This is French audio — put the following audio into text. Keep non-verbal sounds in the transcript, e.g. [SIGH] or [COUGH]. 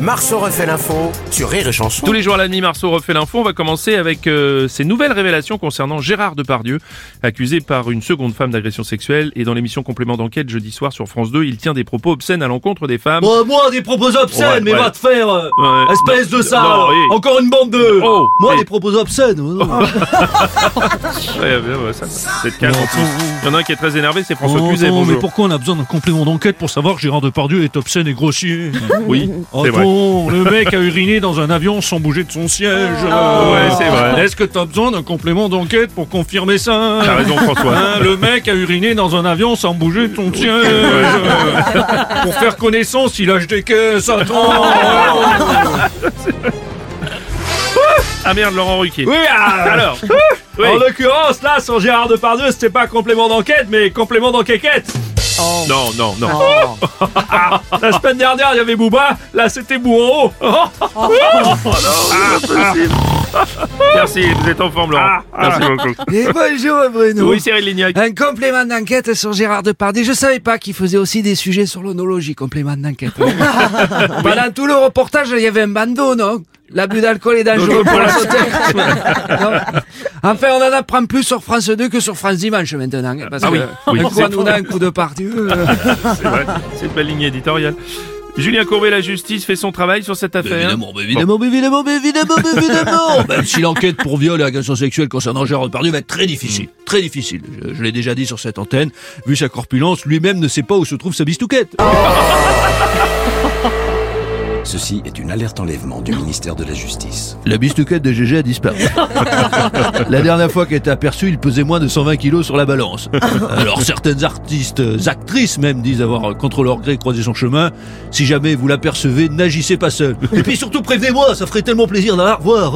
Marceau refait l'info sur Rire et Chanson. Tous les jours à la nuit, Marceau refait l'info. On va commencer avec euh, ces nouvelles révélations concernant Gérard Depardieu, accusé par une seconde femme d'agression sexuelle. Et dans l'émission Complément d'enquête jeudi soir sur France 2, il tient des propos obscènes à l'encontre des femmes. Bon, moi, des propos obscènes, Ouais, mais ouais. va te faire euh, Ouais. Espèce Non, de ça non, oui. Encore une bande de... Oh, moi, des propos obscènes oh, non. [LAUGHS] Ouais, ouais, ouais, ça, c'est calme. en plus. Il y en a un qui est très énervé, c'est François Oh, Cluzet. mais pourquoi on a besoin d'un complément d'enquête pour savoir que Gérard Depardieu est obscène et grossier Oui, c'est vrai. Le mec a uriné dans un avion sans bouger de son siège. Ah, ouais, c'est vrai. Est-ce que t'as besoin d'un complément d'enquête pour confirmer ça T'as raison, François. Hein, le mec a uriné dans un avion sans bouger de son siège. pour faire connaissance, il lâche des caisses. Attends. Ah merde, Laurent Ruquier. Oui, ah, Alors, oui. En l'occurrence, là, sur Gérard Depardieu, c'était pas complément d'enquête, mais complément d'enquête Non, non, non. [LAUGHS] La semaine dernière, il y avait Booba, là, c'était Bourreau [LAUGHS] Merci, vous êtes en forme, Laurent. Merci beaucoup. Et bonjour Bruno. Oui, Cyril Lignac. Un complément d'enquête sur Gérard Depardieu. Je savais pas qu'il faisait aussi des sujets sur l'onologie, complément d'enquête. [LAUGHS] Pendant tout le reportage, il y avait un bandeau, non? L'abus d'alcool est dangereux pour la santé. Enfin, on en apprend plus sur France 2 que sur France Dimanche maintenant. Parce Ah oui, que oui. un coup, un coup de partout. [LAUGHS] C'est vrai, c'est une belle ligne éditoriale. Julien Courbet, la justice, fait son travail sur cette affaire. Évidemment, mais évidemment, mais évidemment, mais évidemment, mais évidemment Même [LAUGHS] si l'enquête pour viol et agression sexuelle concernant Gérard Depardieu va être très difficile. Très difficile. Je, je l'ai déjà dit sur cette antenne. Vu sa corpulence, lui-même ne sait pas où se trouve sa bistouquette. [LAUGHS] Ceci est une alerte enlèvement du ministère de la Justice. La bistouquette de GG a disparu. [LAUGHS] la dernière fois qu'elle était aperçue, il pesait moins de 120 kilos sur la balance. [LAUGHS] Alors certaines artistes, euh, actrices même, disent avoir euh, contre leur gré croisé son chemin. Si jamais vous l'apercevez, n'agissez pas seul. Et puis surtout prévenez-moi, ça ferait tellement plaisir de la revoir.